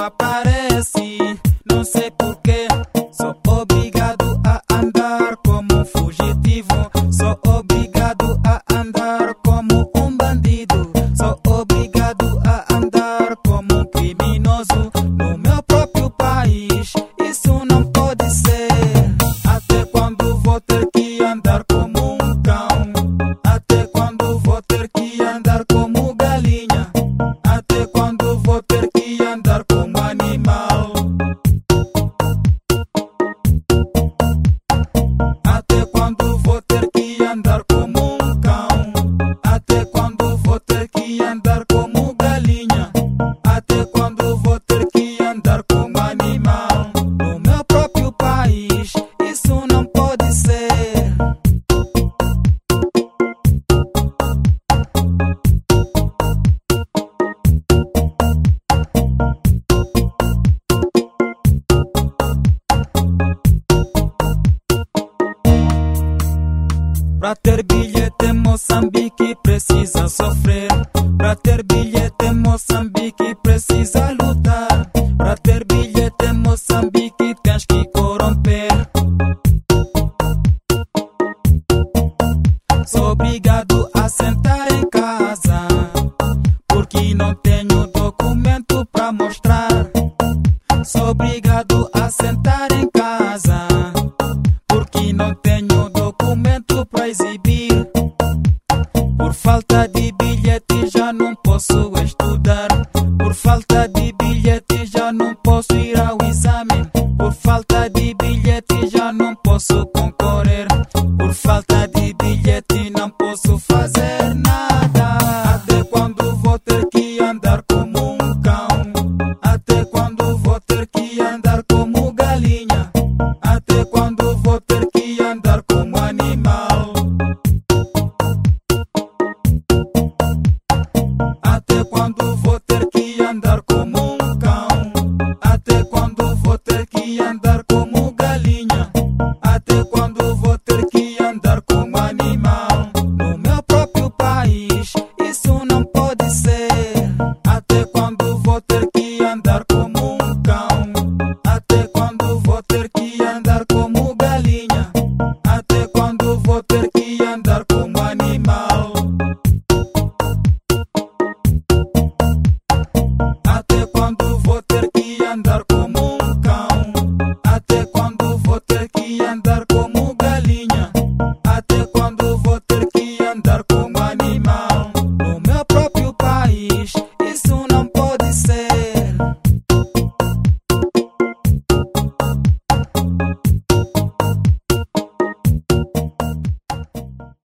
aparece, não sei porquê. Sou obrigado a andar como um fugitivo. Sou obrigado bilhete, Moçambique precisa sofrer. Pra ter bilhete, Moçambique precisa lutar. Pra ter bilhete, Moçambique tens que corromper. Sou obrigado a sentar em casa. Porque não tenho documento pra mostrar. Sou obrigado a sentar em casa. Por falta de bilhete já não posso estudar. Por falta de bilhete já não posso ir ao exame. Por falta de bilhete já não posso concorrer. Por falta de bilhete não posso